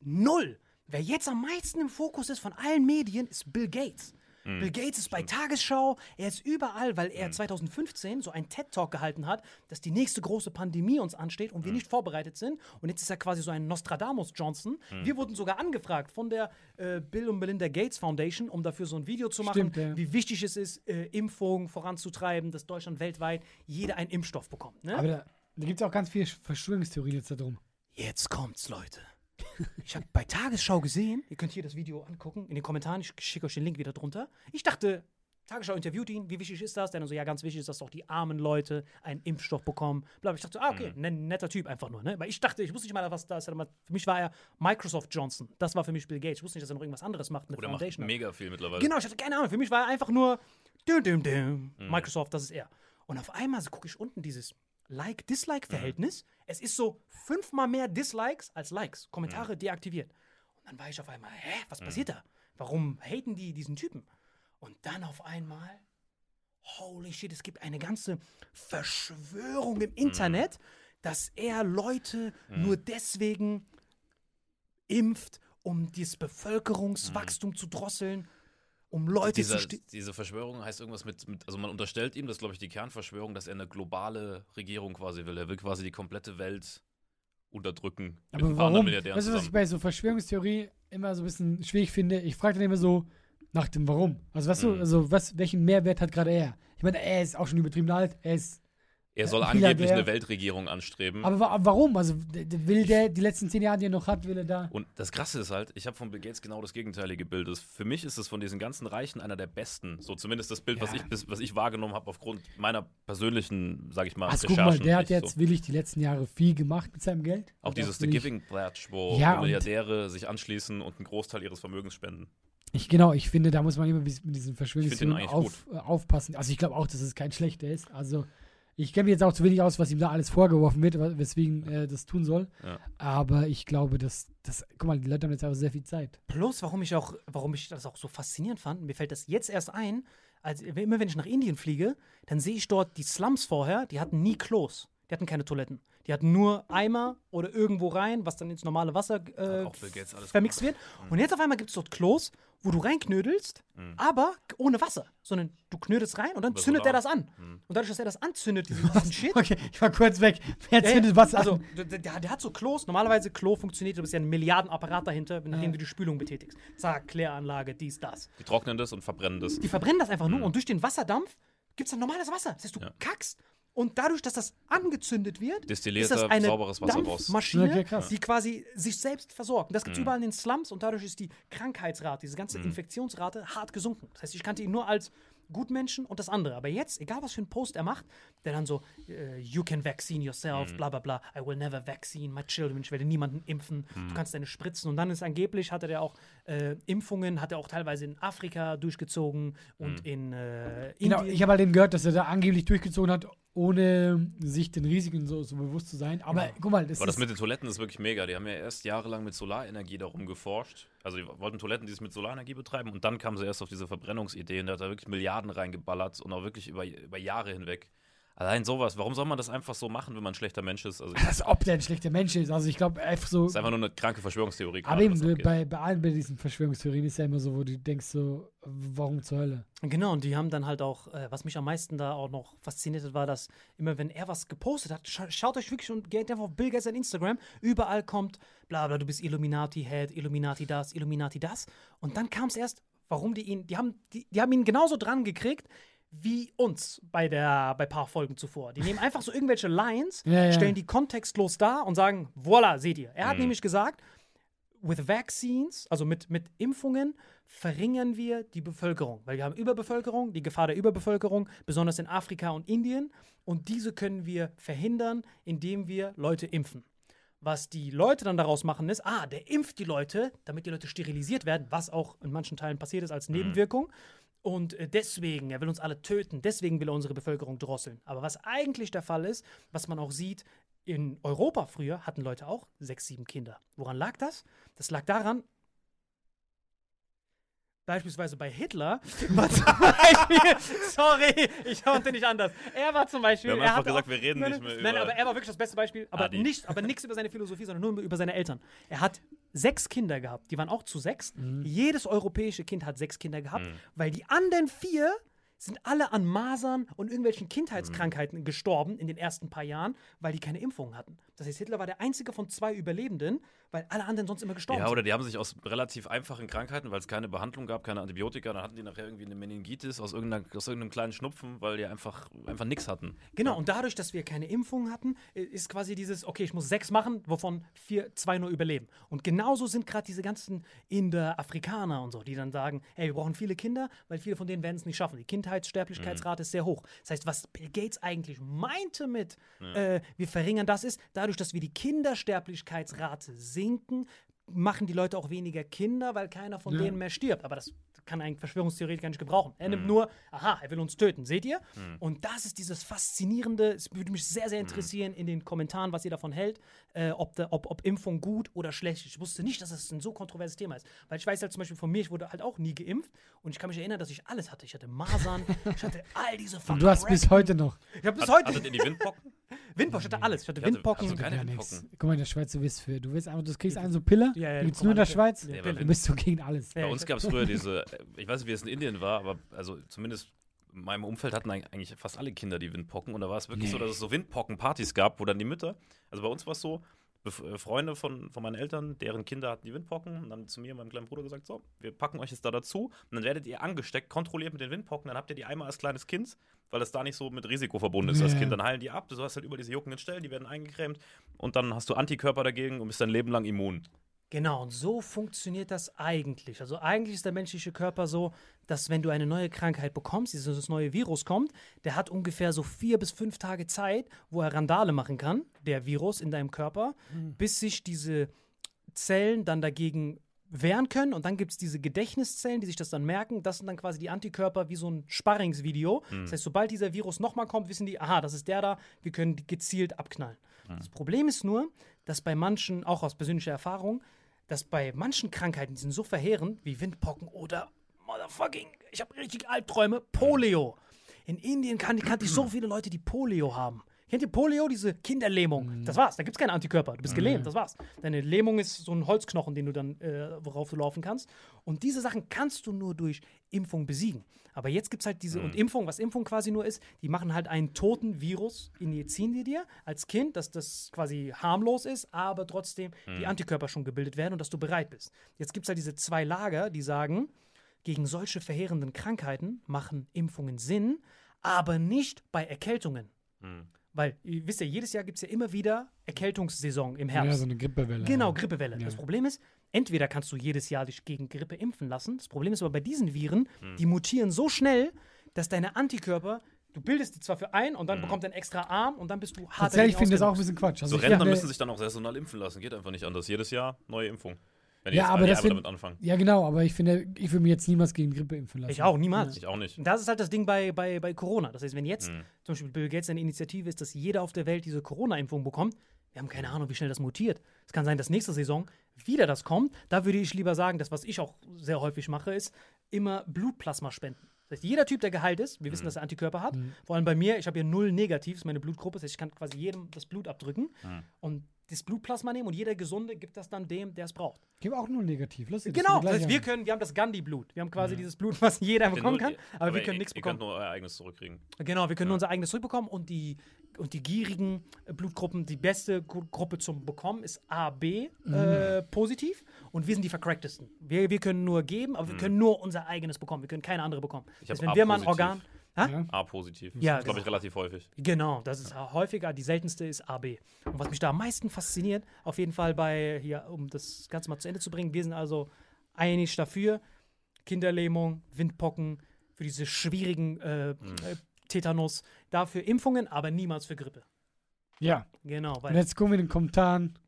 Null. Wer jetzt am meisten im Fokus ist von allen Medien, ist Bill Gates. Mhm. Bill Gates ist bei Tagesschau, er ist überall, weil er 2015 so einen TED-Talk gehalten hat, dass die nächste große Pandemie uns ansteht Mhm. und wir nicht vorbereitet sind. Und jetzt ist er quasi so ein Nostradamus Johnson. Mhm. Wir wurden sogar angefragt von der äh, Bill und Melinda Gates Foundation, um dafür so ein Video zu machen, Stimmt, ja. wie wichtig es ist, äh, Impfungen voranzutreiben, dass Deutschland weltweit jeder einen Impfstoff bekommt. Ne? Aber da, da gibt es auch ganz viele Verschwörungstheorien jetzt darum. Jetzt kommt's, Leute. Ich habe bei Tagesschau gesehen, ihr könnt hier das Video angucken, in den Kommentaren, ich schicke euch den Link wieder drunter. Ich dachte, Tagesschau interviewt ihn, wie wichtig ist das? Der dann so, ja, ganz wichtig ist, dass doch die armen Leute einen Impfstoff bekommen. Bla, ich dachte, ah, okay, ein netter Typ einfach nur, ne? Weil ich dachte, ich wusste nicht mal, was da ist. Für mich war er Microsoft Johnson. Das war für mich Bill Gates. Ich wusste nicht, dass er noch irgendwas anderes macht, eine Oder macht Foundation. hat. mega viel mittlerweile. Genau, ich hatte keine Ahnung. Für mich war er einfach nur düm, düm, düm. Microsoft, das ist er. Und auf einmal so gucke ich unten dieses Like-Dislike-Verhältnis. Es ist so fünfmal mehr Dislikes als Likes. Kommentare deaktiviert. Und dann war ich auf einmal, hä, was passiert da? Warum haten die diesen Typen? Und dann auf einmal, holy shit, es gibt eine ganze Verschwörung im Internet, dass er Leute nur deswegen impft, um das Bevölkerungswachstum zu drosseln, um Leute Dieser, zu diese Verschwörung heißt irgendwas mit, mit, also man unterstellt ihm, das ist glaube ich die Kernverschwörung, dass er eine globale Regierung quasi will. Er will quasi die komplette Welt unterdrücken. Aber anderen warum? Weißt du, was ich bei so Verschwörungstheorie immer so ein bisschen schwierig finde? Ich frage dann immer so nach dem Warum. Also, weißt Mhm. du, also was, welchen Mehrwert hat gerade er? Ich meine, er ist auch schon übertrieben alt, er ist. Er soll angeblich eine Weltregierung anstreben. Aber wa warum? Also, will der die letzten zehn Jahre, die er noch hat, will er da. Und das Krasse ist halt, ich habe von Bill Gates genau das gegenteilige Bild. Das, für mich ist es von diesen ganzen Reichen einer der besten. So zumindest das Bild, was, Ja. ich, bis- was ich wahrgenommen habe aufgrund meiner persönlichen, sage ich mal, Also, guck mal, der hat jetzt so. wirklich die letzten Jahre viel gemacht mit seinem Geld. Auch Und dieses The Giving Pledge, wo Ja, Milliardäre sich anschließen und einen Großteil ihres Vermögens spenden. Ich, genau, ich finde, da muss man immer mit diesen Ich Verschwörungstheorien auf, äh, aufpassen. Also ich glaube auch, dass es kein schlechter ist. Also ich kenne mich jetzt auch zu wenig aus, was ihm da alles vorgeworfen wird, weswegen er das tun soll. Ja. Aber ich glaube, dass das, guck mal, die Leute haben jetzt auch sehr viel Zeit. Plus, warum ich auch, warum ich das auch so faszinierend fand, mir fällt das jetzt erst ein, als immer wenn ich nach Indien fliege, dann sehe ich dort die Slums vorher, die hatten nie Klos. Die hatten keine Toiletten. Die hatten nur Eimer oder irgendwo rein, was dann ins normale Wasser äh, vermixt gemacht. wird. Und jetzt auf einmal gibt es dort Klos, wo du reinknödelst, aber ohne Wasser. Sondern du knödelst rein und dann Über zündet der Solar. das an. Und dadurch, dass er das anzündet, diesen, diesen Shit, Okay, ich war kurz weg. Wer ja, zündet was also, an? der, der, der hat so Klos. Normalerweise Klo funktioniert, du bist ja ein Milliardenapparat dahinter, nachdem du die Spülung betätigst. Zack, Kläranlage, dies, das. Die trocknen das und verbrennen das. Die verbrennen das einfach nur und durch den Wasserdampf gibt es dann normales Wasser. Das heißt, du Ja. kackst und dadurch, dass das angezündet wird, Destillierter, ist das eine sauberes Wasser raus. Dampfmaschine, krass. die quasi sich selbst versorgt. Und das gibt es überall in den Slums und dadurch ist die Krankheitsrate, diese ganze Infektionsrate hart gesunken. Das heißt, ich kannte ihn nur als Gutmenschen und das andere. Aber jetzt, egal was für einen Post er macht, der dann so, äh, you can vaccine yourself, bla bla bla, I will never vaccine my children, ich werde niemanden impfen, du kannst deine Spritzen. Und dann ist angeblich, hatte der auch äh, Impfungen, hat er auch teilweise in Afrika durchgezogen und in äh, Genau, Indien. ich habe halt eben gehört, dass er da angeblich durchgezogen hat, ohne sich den Risiken so, so bewusst zu sein. Aber guck mal, das Aber das ist. mit den Toiletten ist wirklich mega. Die haben ja erst jahrelang mit Solarenergie darum geforscht. Also die wollten Toiletten, die sich mit Solarenergie betreiben und dann kamen sie erst auf diese Verbrennungsidee und da hat er wirklich Milliarden reingeballert und auch wirklich über, über Jahre hinweg. Allein sowas, warum soll man das einfach so machen, wenn man ein schlechter Mensch ist? Also das als ob der ein schlechter Mensch ist. Also ich glaube einfach so. ist einfach nur eine kranke Verschwörungstheorie. Aber gerade, eben, bei, bei allen bei diesen Verschwörungstheorien ist ja immer so, wo du denkst so, warum zur Hölle? Genau, und die haben dann halt auch, äh, was mich am meisten da auch noch fasziniert hat, war, dass immer, wenn er was gepostet hat, scha schaut euch wirklich und geht einfach auf Bill Gates an Instagram, überall kommt, bla bla, du bist Illuminati-Head, Illuminati das, Illuminati das. Und dann kam es erst, warum die ihn, die haben, die, die haben ihn genauso dran gekriegt, wie uns bei der bei paar Folgen zuvor. Die nehmen einfach so irgendwelche Lines, Ja, ja. stellen die kontextlos dar und sagen, voila, seht ihr. Er hat nämlich gesagt, with vaccines, also mit, mit Impfungen, verringern wir die Bevölkerung. Weil wir haben Überbevölkerung, die Gefahr der Überbevölkerung, besonders in Afrika und Indien. Und diese können wir verhindern, indem wir Leute impfen. Was die Leute dann daraus machen, ist, ah, der impft die Leute, damit die Leute sterilisiert werden, was auch in manchen Teilen passiert ist als Nebenwirkung. Und äh, deswegen, er will uns alle töten, deswegen will er unsere Bevölkerung drosseln. Aber was eigentlich der Fall ist, was man auch sieht, in Europa früher hatten Leute auch sechs, sieben Kinder. Woran lag das? Das lag daran, Beispielsweise bei Hitler war zum Beispiel, sorry, ich konnte nicht anders. Er war zum Beispiel. Wir haben einfach gesagt, auch- wir reden nein, nicht mehr Nein, über aber er war wirklich das beste Beispiel. Aber Adi. nicht, aber nichts über seine Philosophie, sondern nur über seine Eltern. Er hat sechs Kinder gehabt. Die waren auch zu sechs. Jedes europäische Kind hat sechs Kinder gehabt, weil die anderen vier sind alle an Masern und irgendwelchen Kindheitskrankheiten gestorben in den ersten paar Jahren, weil die keine Impfungen hatten. Das heißt, Hitler war der einzige von zwei Überlebenden, weil alle anderen sonst immer gestorben Ja, sind. oder die haben sich aus relativ einfachen Krankheiten, weil es keine Behandlung gab, keine Antibiotika, dann hatten die nachher irgendwie eine Meningitis aus, aus irgendeinem kleinen Schnupfen, weil die einfach, einfach nichts hatten. Genau, und dadurch, dass wir keine Impfungen hatten, ist quasi dieses, okay, ich muss sechs machen, wovon vier, zwei nur überleben. Und genauso sind gerade diese ganzen Inder, Afrikaner und so, die dann sagen, hey, wir brauchen viele Kinder, weil viele von denen werden es nicht schaffen. Die Kindheitssterblichkeitsrate ist sehr hoch. Das heißt, was Bill Gates eigentlich meinte mit, äh, wir verringern das ist, dadurch, dass wir die Kindersterblichkeitsrate sinken, machen die Leute auch weniger Kinder, weil keiner von denen mehr stirbt. Aber das kann ein Verschwörungstheoretiker nicht gebrauchen. Er nimmt nur, aha, er will uns töten, seht ihr? Und das ist dieses Faszinierende, es würde mich sehr, sehr interessieren in den Kommentaren, was ihr davon hält, äh, ob, da, ob, ob Impfung gut oder schlecht ist. Ich wusste nicht, dass das ein so kontroverses Thema ist. Weil ich weiß halt zum Beispiel von mir, ich wurde halt auch nie geimpft und ich kann mich erinnern, dass ich alles hatte. Ich hatte Masern, ich hatte all diese Und du hast bis heute noch. Ich habe bis Hat, heute hattet ihr die Windpocken? Windpocken, ich hatte alles. Ich hatte Ich hatte- Windpocken. also keine Ja, Windpocken. Guck mal, in der Schweiz, du bist für, du willst einfach, du kriegst eine so Pille, Ja, ja, die gibt's nur in der Schweiz. Ja, Du bist so gegen alles. Bei uns gab es früher diese, ich weiß nicht, wie es in Indien war, aber also zumindest in meinem Umfeld hatten eig- eigentlich fast alle Kinder die Windpocken. Und da war es wirklich so, dass es so Windpocken-Partys gab, wo dann die Mütter, also bei uns war es so, Freunde von, von meinen Eltern, deren Kinder hatten die Windpocken und haben zu mir und meinem kleinen Bruder gesagt, so, wir packen euch jetzt da dazu und dann werdet ihr angesteckt, kontrolliert mit den Windpocken, dann habt ihr die einmal als kleines Kind, weil das da nicht so mit Risiko verbunden ist als Ja. Kind. Dann heilen die ab, du hast halt über diese juckenden Stellen, die werden eingecremt und dann hast du Antikörper dagegen und bist dein Leben lang immun. Genau, und so funktioniert das eigentlich. Also eigentlich ist der menschliche Körper so, dass wenn du eine neue Krankheit bekommst, dieses neue Virus kommt, der hat ungefähr so vier bis fünf Tage Zeit, wo er Randale machen kann, der Virus in deinem Körper, bis sich diese Zellen dann dagegen wehren können und dann gibt es diese Gedächtniszellen, die sich das dann merken. Das sind dann quasi die Antikörper wie so ein Sparringsvideo. Das heißt, sobald dieser Virus nochmal kommt, wissen die, aha, das ist der da, wir können die gezielt abknallen. Das Problem ist nur, dass bei manchen, auch aus persönlicher Erfahrung, dass bei manchen Krankheiten, die sind so verheerend, wie Windpocken oder Motherfucking, ich habe richtig Albträume, Polio. In Indien kan kannte ich so viele Leute, die Polio haben. Kennt ihr Polio, diese Kinderlähmung? Das war's, da gibt's keine Antikörper. Du bist gelähmt, das war's. Deine Lähmung ist so ein Holzknochen, den du dann, äh, worauf du laufen kannst. Und diese Sachen kannst du nur durch Impfung besiegen. Aber jetzt gibt's halt diese, und Impfung, was Impfung quasi nur ist, die machen halt einen toten Virus, injizieren die dir als Kind, dass das quasi harmlos ist, aber trotzdem die Antikörper schon gebildet werden und dass du bereit bist. Jetzt gibt's halt diese zwei Lager, die sagen, gegen solche verheerenden Krankheiten machen Impfungen Sinn, aber nicht bei Erkältungen. Weil, ihr wisst ja, jedes Jahr gibt es ja immer wieder Erkältungssaison im Herbst. Ja, so eine Grippewelle. Genau. Grippewelle. Ja. Das Problem ist, entweder kannst du jedes Jahr dich gegen Grippe impfen lassen. Das Problem ist aber bei diesen Viren, Hm. die mutieren so schnell, dass deine Antikörper, du bildest die zwar für ein und dann Hm. bekommt er einen extra Arm und dann bist du hart Tatsächlich finde ich das auch ein bisschen Quatsch. Also So Rentner müssen sich dann auch saisonal impfen lassen. Geht einfach nicht anders. Jedes Jahr neue Impfung. Wenn Ja, aber das damit anfangen. Ja, genau, aber ich finde, ich würde mir jetzt niemals gegen Grippe impfen lassen. Ich auch, niemals. Ich auch nicht. Und das ist halt das Ding bei, bei, bei Corona. Das heißt, wenn jetzt Hm. zum Beispiel Bill Gates eine Initiative ist, dass jeder auf der Welt diese Corona-Impfung bekommt, wir haben keine Ahnung, wie schnell das mutiert. Es kann sein, dass nächste Saison wieder das kommt. Da würde ich lieber sagen, das, was ich auch sehr häufig mache, ist immer Blutplasma spenden. Das heißt, jeder Typ, der geheilt ist, wir wissen, dass er Antikörper hat. Vor allem bei mir, ich habe ja null negativ, ist meine Blutgruppe. Das heißt, ich kann quasi jedem das Blut abdrücken und das Blutplasma nehmen und jeder Gesunde gibt das dann dem, der es braucht. Habe auch nur negativ. Lustig, Genau, das das heißt, wir können, wir haben das Gandhi-Blut. Wir haben quasi dieses Blut, was jeder bekommen Nur- kann, aber, wir können ihr- nichts Ihr bekommen. könnt nur euer eigenes zurückkriegen. Genau, wir können nur unser eigenes zurückbekommen und die, und die gierigen äh, Blutgruppen, die beste Gru- Gruppe zum Bekommen ist AB äh, positiv und wir sind die vercracktesten. Wir, wir können nur geben, aber wir können nur unser eigenes bekommen. Wir können keine andere bekommen. Ich Das heißt, wenn wir mal ein. Organ. Ja. A-positiv. Ja, das glaube ich genau. relativ häufig. Genau, das ist häufiger. Die seltenste ist AB. Und was mich da am meisten fasziniert, auf jeden Fall bei, hier, um das Ganze mal zu Ende zu bringen, wir sind also einig dafür. Kinderlähmung, Windpocken, für diese schwierigen äh, äh, Tetanus, dafür Impfungen, aber niemals für Grippe. Ja. Genau, Und weil jetzt gucken wir in den Kommentaren.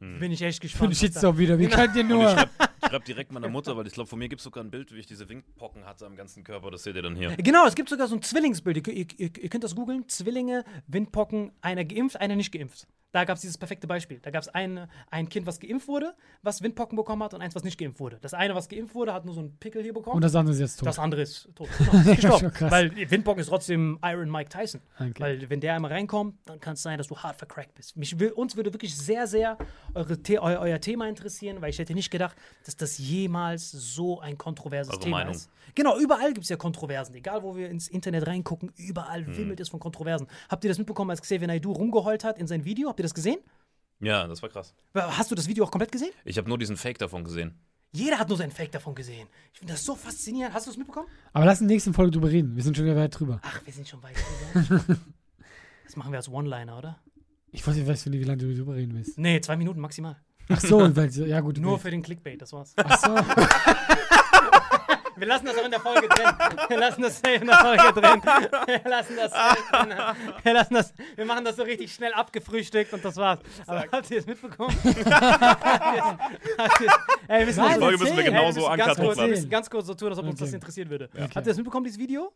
bin ich echt gespannt. was da- Shitstorm wieder. Wie könnt ihr Und ich nur. Schreibe schreib direkt meiner Mutter, weil ich glaube, von mir gibt es sogar ein Bild, wie ich diese Windpocken hatte am ganzen Körper. Das seht ihr dann hier. Genau, es gibt sogar so ein Zwillingsbild. Ihr, ihr, ihr könnt das googeln. Zwillinge, Windpocken, einer geimpft, einer nicht geimpft. Da gab es dieses perfekte Beispiel. Da gab es ein, ein Kind, was geimpft wurde, was Windpocken bekommen hat und eins, was nicht geimpft wurde. Das eine, was geimpft wurde, hat nur so einen Pickel hier bekommen. Und das andere ist jetzt tot. Das andere ist tot. Genau, ist gestorben. schon krass. Weil Windpocken ist trotzdem Iron Mike Tyson. Okay. Weil wenn der einmal reinkommt, dann kann es sein, dass du hart vercrackt bist. Mich will, uns würde wirklich sehr, sehr eure eu, euer Thema interessieren, weil ich hätte nicht gedacht, dass das jemals so ein kontroverses Eure Thema Meinung. ist. Genau, überall gibt es ja Kontroversen. Egal, wo wir ins Internet reingucken, überall Hm. wimmelt es von Kontroversen. Habt ihr das mitbekommen, als Xavier Naidoo rumgeheult hat in sein Video? Habt ihr das gesehen? Ja, das war krass. Hast du das Video auch komplett gesehen? Ich habe nur diesen Fake davon gesehen. Jeder hat nur sein Fake davon gesehen. Ich finde das so faszinierend. Hast du es mitbekommen? Aber lass in der nächsten Folge drüber reden. Wir sind schon wieder weit drüber. Ach, wir sind schon weit drüber. das machen wir als One-Liner, oder? Ich weiß nicht, weiß nicht, wie lange du drüber reden willst. Nee, zwei Minuten maximal. Ach so, weil, ja gut. Nur okay. für den Clickbait, das war's. Ach so. Wir lassen das auch in der Folge drin. Wir lassen das in der Folge drin. Wir lassen das. Wir lassen das, wir machen das so richtig schnell abgefrühstückt und das war's. Aber habt ihr es mitbekommen? habt ihr es- es- Ey, müssen Nein, wir Folge müssen wir genauso Ey, wir ganz kurz, ganz kurz so tun, als ob uns Okay. das interessieren würde. Okay. Habt ihr das mitbekommen, dieses Video?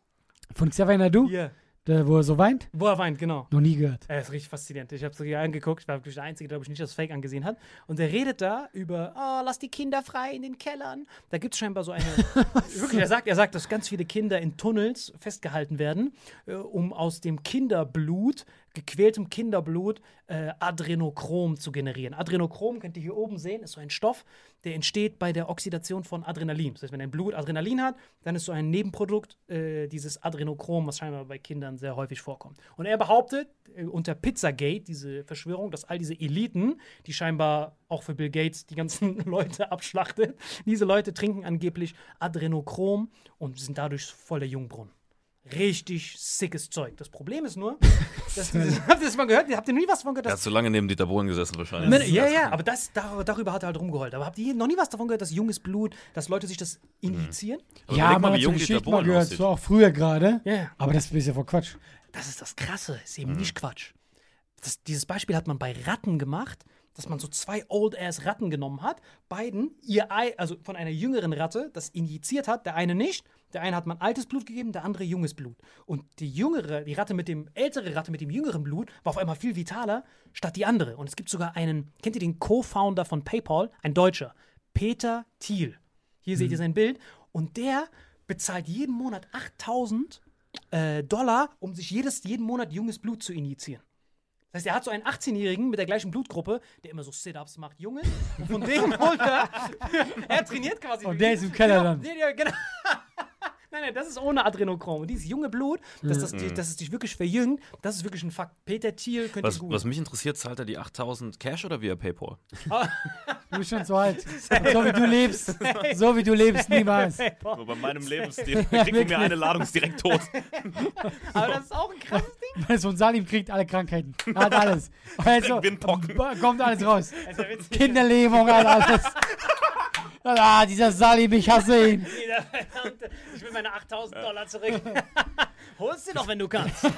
Von Xavier Nadu, Hier. Der, wo er so weint? Wo er weint, genau. Noch nie gehört. Er ist richtig faszinierend. Ich habe es hier angeguckt. Ich war wirklich der Einzige, der, glaube ich, nicht das Fake angesehen hat. Und er redet da über, oh, lass die Kinder frei in den Kellern. Da gibt es scheinbar so eine. wirklich, er sagt, er sagt, dass ganz viele Kinder in Tunnels festgehalten werden, äh, um aus dem Kinderblut, gequältem Kinderblut, äh, Adrenochrom zu generieren. Adrenochrom, könnt ihr hier oben sehen, ist so ein Stoff, der entsteht bei der Oxidation von Adrenalin. Das heißt, wenn dein Blut Adrenalin hat, dann ist so ein Nebenprodukt äh, dieses Adrenochrom, was scheinbar bei Kindern sehr häufig vorkommt. Und er behauptet, äh, unter Pizzagate, diese Verschwörung, dass all diese Eliten, die scheinbar auch für Bill Gates die ganzen Leute abschlachtet, diese Leute trinken angeblich Adrenochrom und sind dadurch voll der Jungbrunnen. Richtig sickes Zeug. Das Problem ist nur, dass dieses, habt ihr das mal gehört? Habt ihr nie was davon gehört? Er hat so lange neben Dieter Bohlen gesessen wahrscheinlich. Nein, ja, ja, aber das, dar, darüber hat er halt rumgeheult. Aber habt ihr noch nie was davon gehört, dass junges Blut, dass Leute sich das injizieren? Aber ja, man hat so Geschichten mal gehört, aussieht. so auch früher gerade. Ja. Aber das ist ja voll Quatsch. Das ist das Krasse, ist eben nicht Quatsch. Das, dieses Beispiel hat man bei Ratten gemacht, dass man so zwei Old-Ass-Ratten genommen hat, beiden ihr Ei, also von einer jüngeren Ratte, das injiziert hat, der eine nicht. Der eine hat man altes Blut gegeben, der andere junges Blut. Und die jüngere, die Ratte mit dem, ältere Ratte mit dem jüngeren Blut war auf einmal viel vitaler statt die andere. Und es gibt sogar einen, kennt ihr den Co-Founder von PayPal? Ein Deutscher, Peter Thiel. Hier seht ihr sein Bild. Und der bezahlt jeden Monat 8000 äh, Dollar, um sich jedes, jeden Monat junges Blut zu injizieren. Das heißt, er hat so einen 18-Jährigen mit der gleichen Blutgruppe, der immer so Sit-Ups macht, Junge. Und von dem holt er. er trainiert quasi. Und der ist im Keller dann. Ja, genau. Nein, nein, das ist ohne Adrenochrom. Und dieses junge Blut, dass, das, Mhm. dass es dich wirklich verjüngt, das ist wirklich ein Fakt. Peter Thiel könnt Was, ihr googeln. was mich interessiert, zahlt er die 8000 Cash oder via PayPal? Du bist schon so alt. So wie du lebst, so wie du lebst, niemals. Nur bei meinem Lebensstil. Ja, Kriegt wirklich. mir eine Ladung, ist direkt tot. Aber das ist auch ein krasses Ding. Weil so ein Salim kriegt alle Krankheiten. Er hat alles. Also, Windpocken. kommt alles raus. Ja witzig. Kinderlähmung, hat alles. Ah, dieser Salim, ich hasse ihn. Jeder verdammte, will meine 8000 Dollar zurück. Holst dir doch, wenn du kannst.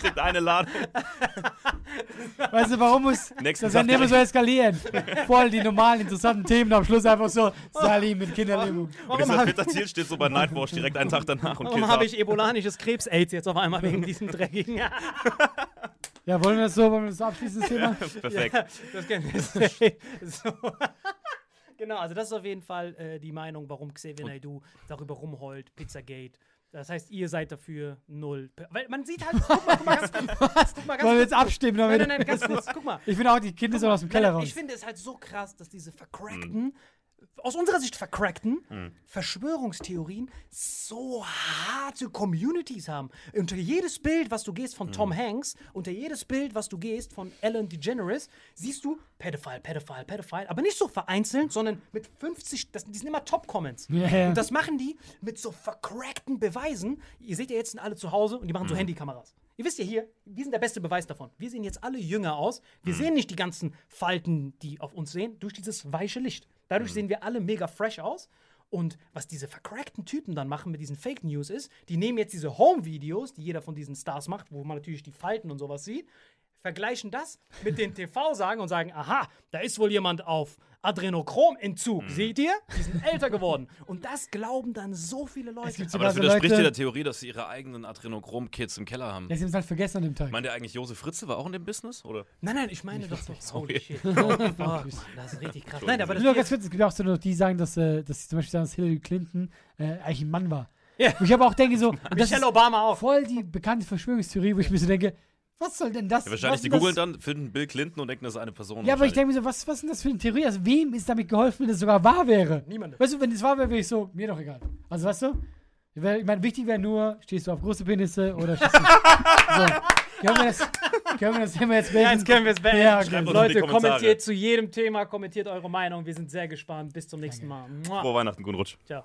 Kriegt eine Ladung. Weißt du, warum muss Nächsten das Tag dann immer so eskalieren? Voll die normalen, interessanten Themen, am Schluss einfach so Salim mit Kinderlähmung. Und dieser habe Thiel steht so bei Nightwatch direkt einen Tag danach und warum killt hab ab. ich ebolanisches Krebs-Aids jetzt auf einmal wegen diesem dreckigen? Ja, wollen wir das so, wollen wir das so abschließen, das Thema? Perfekt. Das kennen wir so. Genau, also das ist auf jeden Fall äh, die Meinung, warum Xavier Naidoo darüber rumheult, Pizzagate. Das heißt, ihr seid dafür null. Weil man sieht halt, guck mal, guck mal ganz. Guck mal, ganz Wollen wir jetzt abstimmen? Nein, Damit? nein, nein, ganz kurz, guck mal. Ich finde auch, die Kinder sollen aus dem Keller raus. Ich finde es halt so krass, dass diese vercrackten, aus unserer Sicht vercrackten Verschwörungstheorien so harte Communities haben. Unter jedes Bild, was du gehst von Tom Hanks, unter jedes Bild, was du gehst von Ellen DeGeneres, siehst du Pedophile, Pedophile, Pedophile, aber nicht so vereinzelt, sondern mit 50, das, die sind immer Top-Comments. Ja. Und das machen die mit so vercrackten Beweisen. Ihr seht ja jetzt sind alle zu Hause und die machen so Handykameras. Ihr wisst ja hier, wir sind der beste Beweis davon. Wir sehen jetzt alle jünger aus. Wir sehen nicht die ganzen Falten, die auf uns sehen, durch dieses weiche Licht. Dadurch sehen wir alle mega fresh aus. Und was diese vercrackten Typen dann machen mit diesen Fake News ist, die nehmen jetzt diese Home-Videos, die jeder von diesen Stars macht, wo man natürlich die Falten und sowas sieht, vergleichen das mit den TV-Sagen und sagen, aha, da ist wohl jemand auf Adrenochromentzug. Mhm. Seht ihr? Die sind älter geworden. Und das glauben dann so viele Leute. Es gibt Aber das widerspricht Leute, ja der Theorie, dass sie ihre eigenen Adrenochrom-Kits im Keller haben. Ja, sie haben es halt vergessen an dem Tag. Meint ihr eigentlich, Josef Fritze war auch in dem Business? Oder? Nein, nein, ich meine doch so. Sorry. Holy shit. Oh, fuck. Das ist richtig krass. Nein, aber das Nur ganz kurz, es gibt auch so noch die, sagen, dass, äh, dass sie zum Beispiel sagen, dass Hillary Clinton äh, eigentlich ein Mann war. Ja. Wo ich aber auch denke, so, und das Michelle ist Obama auch. voll die bekannte Verschwörungstheorie, wo ich mir so denke, was soll denn das? Ja, wahrscheinlich, die googeln das? dann, finden Bill Clinton und denken, das ist eine Person. Ja, aber ich denke mir so, was, was ist denn das für eine Theorie? Also, wem ist damit geholfen, wenn das sogar wahr wäre? Niemandem. Weißt du, wenn es wahr wäre, wäre ich so, mir doch egal. Also, weißt du? Ich meine, wichtig wäre nur, stehst du auf große Penisse oder stehst du. so. Können wir das, können wir das Thema jetzt Ja, jetzt können wir es beenden. Ja, okay. Leute, kommentiert zu jedem Thema, kommentiert eure Meinung. Wir sind sehr gespannt. Bis zum nächsten Mal. Mua. Frohe Weihnachten, guten Rutsch. Ciao.